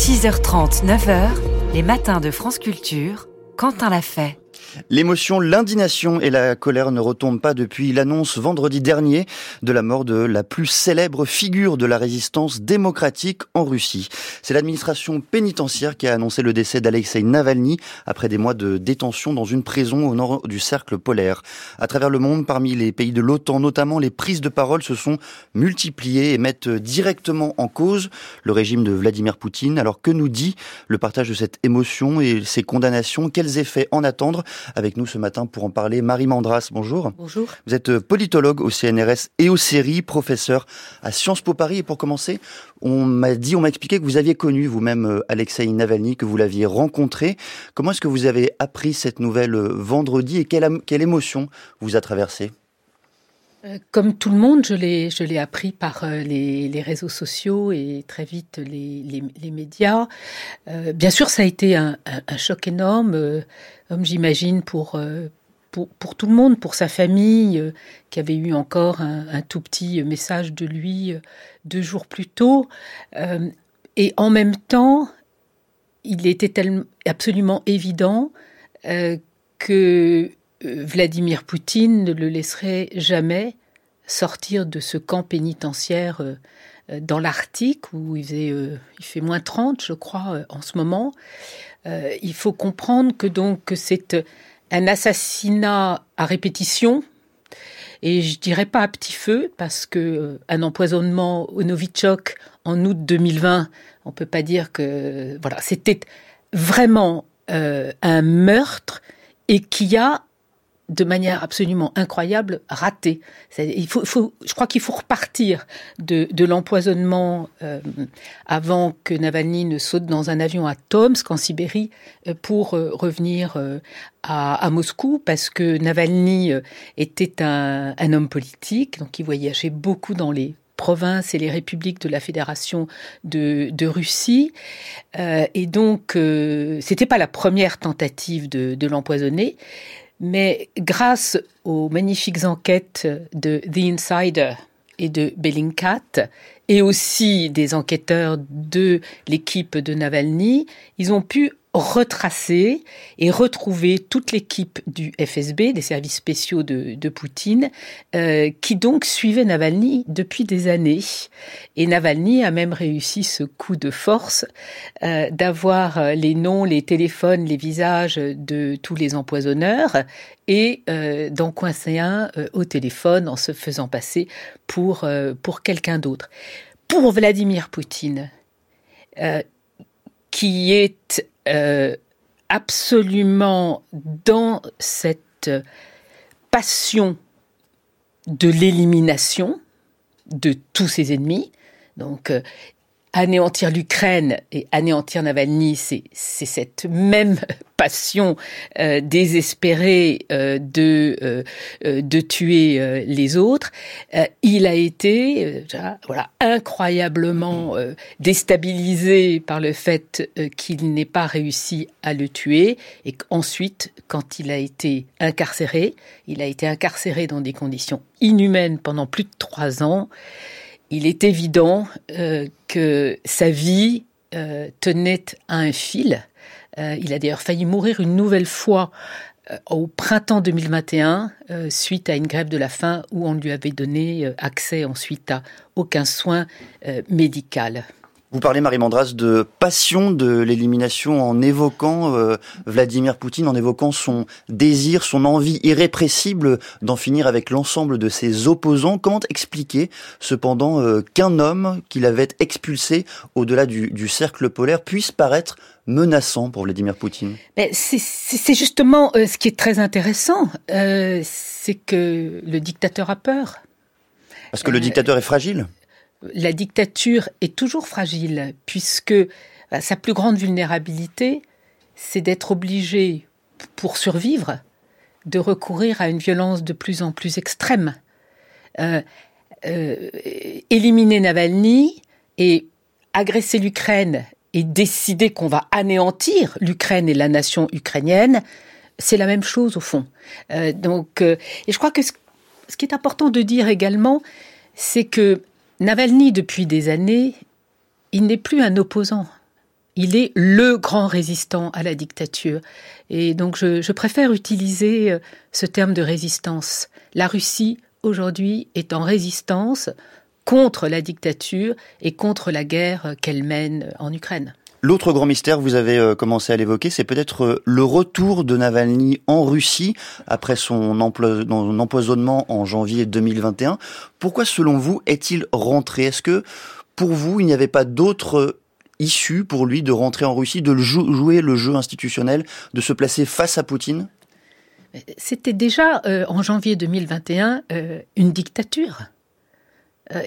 6h30, 9h, les matins de France Culture, Quentin l'a fait. L'émotion, l'indignation et la colère ne retombent pas depuis l'annonce vendredi dernier de la mort de la plus célèbre figure de la résistance démocratique en Russie. C'est l'administration pénitentiaire qui a annoncé le décès d'Alexei Navalny après des mois de détention dans une prison au nord du cercle polaire. À travers le monde, parmi les pays de l'OTAN notamment, les prises de parole se sont multipliées et mettent directement en cause le régime de Vladimir Poutine. Alors que nous dit le partage de cette émotion et ces condamnations? Quels effets en attendre? Avec nous ce matin pour en parler, Marie Mandras, bonjour. Bonjour. Vous êtes politologue au CNRS et au CERI, professeur à Sciences Po Paris. Et pour commencer, on m'a dit, on m'a expliqué que vous aviez connu vous-même euh, Alexei Navalny, que vous l'aviez rencontré. Comment est-ce que vous avez appris cette nouvelle euh, vendredi et quelle, quelle émotion vous a traversé euh, comme tout le monde, je l'ai, je l'ai appris par les, réseaux sociaux et très vite les, les, médias. bien sûr, ça a été un, un choc énorme comme j'imagine pour, euh, pour, pour, tout le monde, pour sa famille, euh, qui avait eu encore un, tout petit message de lui euh, deux jours plus tôt. et en même temps, il était absolument évident que Vladimir Poutine ne le laisserait jamais sortir de ce camp pénitentiaire dans l'Arctique où il, il fait moins 30, je crois, en ce moment. Euh, il faut comprendre que donc c'est un assassinat à répétition et je dirais pas à petit feu parce que euh, un empoisonnement au Novichok en août 2020, on peut pas dire que voilà, c'était vraiment euh, un meurtre et qui a de manière absolument incroyable, raté. Il faut, faut, je crois qu'il faut repartir de, de l'empoisonnement euh, avant que Navalny ne saute dans un avion à Tomsk, en Sibérie, euh, pour euh, revenir à, à, Moscou, parce que Navalny était un, un homme politique, donc il voyageait beaucoup dans les provinces et les républiques de la Fédération de, de Russie. Euh, et donc, euh, c'était pas la première tentative de, de l'empoisonner. Mais grâce aux magnifiques enquêtes de The Insider et de Bellingcat, et aussi des enquêteurs de l'équipe de Navalny, ils ont pu retracer et retrouver toute l'équipe du FSB, des services spéciaux de, de Poutine, euh, qui donc suivait Navalny depuis des années. Et Navalny a même réussi ce coup de force euh, d'avoir les noms, les téléphones, les visages de tous les empoisonneurs et euh, d'en coincer un euh, au téléphone en se faisant passer pour, euh, pour quelqu'un d'autre. Pour Vladimir Poutine, qui est euh, absolument dans cette passion de l'élimination de tous ses ennemis. Donc, euh, anéantir l'Ukraine et anéantir Navalny, c'est cette même passion euh, désespérée euh, de euh, de tuer les autres. il a été voilà incroyablement déstabilisé par le fait qu'il n'ait pas réussi à le tuer et qu'ensuite, quand il a été incarcéré, il a été incarcéré dans des conditions inhumaines pendant plus de trois ans il est évident euh, que sa vie euh, tenait à un fil. Euh, il a d'ailleurs failli mourir une nouvelle fois au printemps 2021 suite à une grève de la faim où on lui avait donné accès ensuite à aucun soin médical. Vous parlez, Marie Mandras, de passion de l'élimination en évoquant euh, Vladimir Poutine, en évoquant son désir, son envie irrépressible d'en finir avec l'ensemble de ses opposants. Comment expliquer cependant euh, qu'un homme qu'il avait expulsé au-delà du, du, cercle polaire puisse paraître menaçant pour Vladimir Poutine? C'est justement euh, ce qui est très intéressant, c'est que le dictateur a peur. Parce que le dictateur est fragile la dictature est toujours fragile, puisque euh, sa plus grande vulnérabilité, c'est d'être obligé, pour survivre, de recourir à une violence de plus en plus extrême. Euh, euh, éliminer Navalny et agresser l'Ukraine et décider qu'on va anéantir l'Ukraine et la nation ukrainienne, c'est la même chose au fond. donc, et je crois que ce, qui est important de dire également, c'est que Navalny, depuis des années, il n'est plus un opposant. Il est le grand résistant à la dictature. Et donc je, préfère utiliser ce terme de résistance. La Russie, aujourd'hui, est en résistance contre la dictature et contre la guerre qu'elle mène en Ukraine. L'autre grand mystère, vous avez euh, commencé à l'évoquer, c'est peut-être euh, le retour de Navalny en Russie après son empoisonnement en janvier 2021. Pourquoi, selon vous, est-il rentré? Est-ce que, pour vous, il n'y avait pas d'autre issue pour lui de rentrer en Russie, de jouer le jeu institutionnel, de se placer face à Poutine? C'était déjà, euh, en janvier 2021, une dictature. Euh,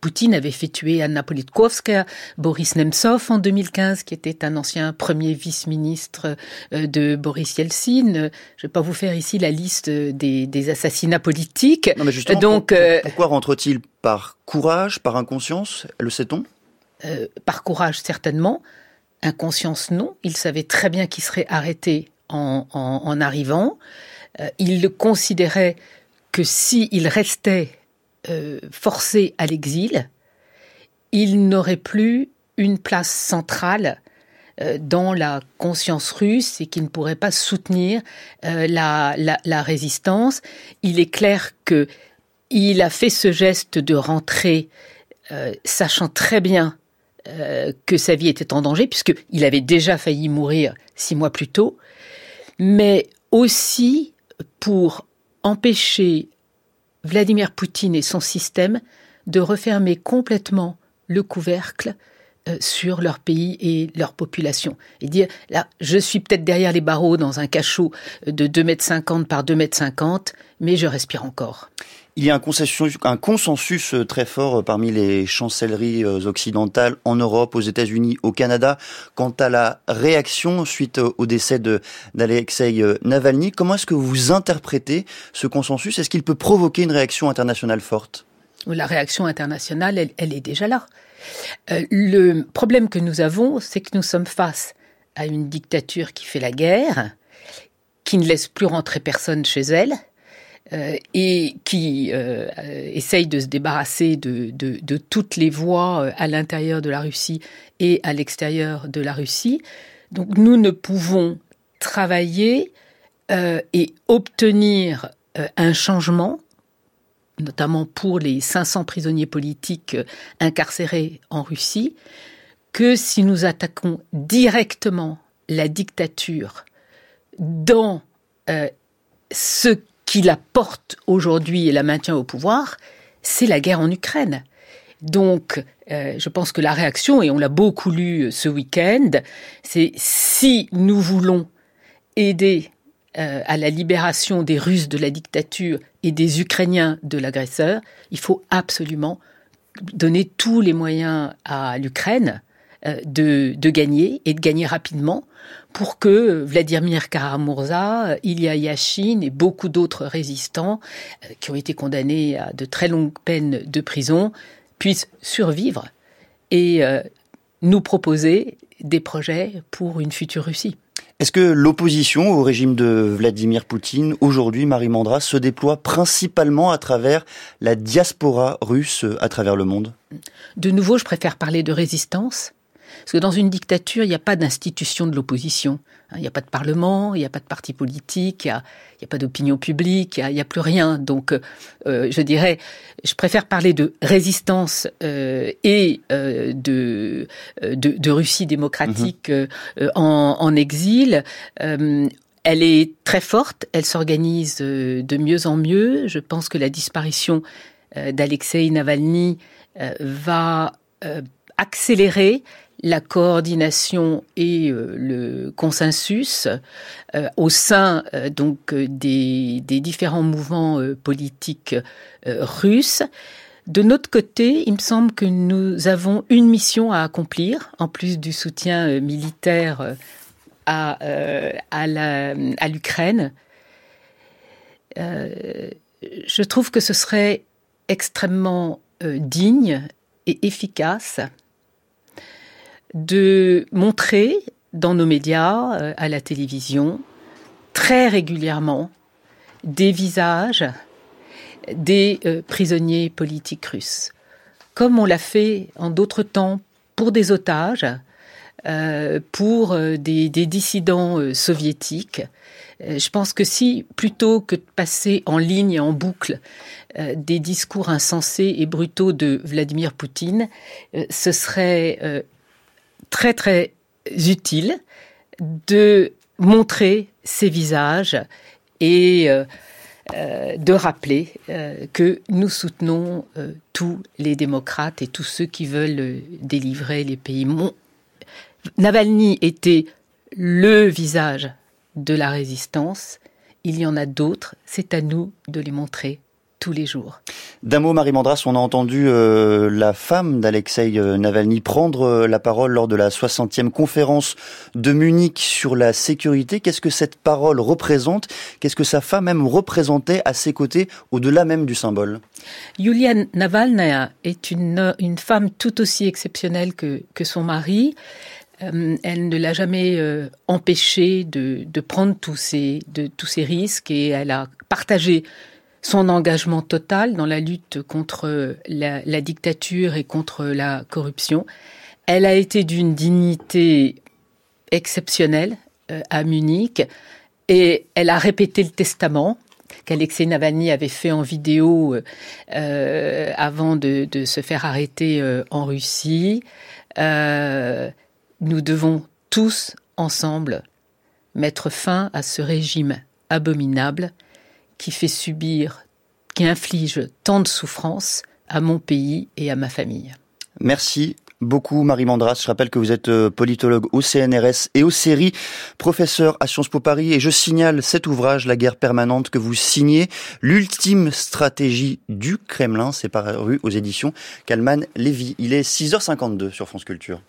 Poutine avait fait tuer Anna Politkovskaya, Boris Nemtsov en 2015, qui était un ancien premier vice-ministre euh, de Boris Yeltsin. Je ne vais pas vous faire ici la liste des, assassinats politiques. Non, mais justement, Donc, euh, pourquoi rentre-t-il par courage, par inconscience Le sait-on? Par courage, certainement. Inconscience, non. Il savait très bien qu'il serait arrêté en, en arrivant. il considérait que s'il restait euh, forcé à l'exil, il n'aurait plus une place centrale euh, dans la conscience russe et qu'il ne pourrait pas soutenir euh, la, la, résistance. Il est clair que il a fait ce geste de rentrer, sachant très bien que sa vie était en danger, puisqu'il avait déjà failli mourir six mois plus tôt, mais aussi pour empêcher Vladimir Poutine et son système de refermer complètement le couvercle sur leur pays et leur population. Et dire, là, je suis peut-être derrière les barreaux dans un cachot de 2,50 m par 2,50 m, mais je respire encore. Il y a un consensus, un consensus euh, très fort euh, parmi les chancelleries occidentales en Europe, aux États-Unis, au Canada, quant à la réaction suite au décès d'Alexei Navalny. Comment est-ce que vous interprétez ce consensus? Est-ce qu'il peut provoquer une réaction internationale forte? La réaction internationale, elle, elle est déjà là. Euh, le problème que nous avons, c'est que nous sommes face à une dictature qui fait la guerre, qui ne laisse plus rentrer personne chez elle, euh, et qui euh, essaye de se débarrasser de, toutes les voies à l'intérieur de la Russie et à l'extérieur de la Russie. Donc nous ne pouvons travailler et obtenir un changement notamment pour les 500 prisonniers politiques euh, incarcérés en Russie, que si nous attaquons directement la dictature dans euh, ce qui la porte aujourd'hui et la maintient au pouvoir, c'est la guerre en Ukraine. Donc, euh, je pense que la réaction, et on l'a beaucoup lu ce week-end, c'est si nous voulons aider euh, à la libération des Russes de la dictature et des Ukrainiens de l'agresseur, il faut absolument donner tous les moyens à l'Ukraine euh, de, gagner et de gagner rapidement pour que Vladimir Karamurza, Ilya Yashin et beaucoup d'autres résistants euh, qui ont été condamnés à de très longues peines de prison puissent survivre et nous proposer des projets pour une future Russie. Est-ce que l'opposition au régime de Vladimir Poutine, aujourd'hui, Marie Mandra, se déploie principalement à travers la diaspora russe à travers le monde? De nouveau, je préfère parler de résistance parce que dans une dictature, il n'y a pas d'institution de l'opposition. Hein. Il n'y a pas de parlement, il n'y a pas de parti politique, il n'y a, pas d'opinion publique, il n'y a, plus rien. Donc, euh, je dirais, je préfère parler de résistance euh, et euh, de, de, Russie démocratique mhm. en, exil. elle est très forte, elle s'organise de mieux en mieux. Je pense que la disparition d'Alexei Navalny va accélérer la coordination et euh, le consensus euh, au sein euh, des, différents mouvements politiques russes. De notre côté, il me semble que nous avons une mission à accomplir, en plus du soutien militaire à l'Ukraine. je trouve que ce serait extrêmement digne et efficace de montrer dans nos médias, euh, à la télévision, très régulièrement, des visages des euh, prisonniers politiques russes. Comme on l'a fait en d'autres temps pour des otages, pour des, des, dissidents soviétiques. Je pense que si, plutôt que de passer en ligne en boucle des discours insensés et brutaux de Vladimir Poutine, ce serait très utile de montrer ces visages et euh, euh, de rappeler euh, que nous soutenons tous les démocrates et tous ceux qui veulent délivrer les pays. Navalny était le visage de la résistance. Il y en a d'autres. C'est à nous de les montrer tous les jours. D'un mot, Marie Mandras, on a entendu euh, la femme d'Alexei euh, Navalny prendre euh, la parole lors de la 60e conférence de Munich sur la sécurité. Qu'est-ce que cette parole représente? Qu'est-ce que sa femme même représentait à ses côtés, au-delà même du symbole? Yulia Navalnaya est une, une femme tout aussi exceptionnelle que, que son mari. elle ne l'a jamais empêché de, de prendre tous ces, de, tous ces risques et elle a partagé son engagement total dans la lutte contre la, dictature et contre la corruption. Elle a été d'une dignité exceptionnelle euh, à Munich et elle a répété le testament qu'Alexei Navalny avait fait en vidéo euh, avant de, se faire arrêter euh, en Russie. nous devons tous ensemble mettre fin à ce régime abominable qui fait subir, qui inflige tant de souffrances à mon pays et à ma famille. Merci beaucoup Marie Mandras. Je rappelle que vous êtes euh, politologue au CNRS et au CERI, professeur à Sciences Po Paris et je signale cet ouvrage, La guerre permanente, que vous signez, l'ultime stratégie du Kremlin. C'est paru aux éditions Kalman Lévy. Il est 6h52 sur France Culture.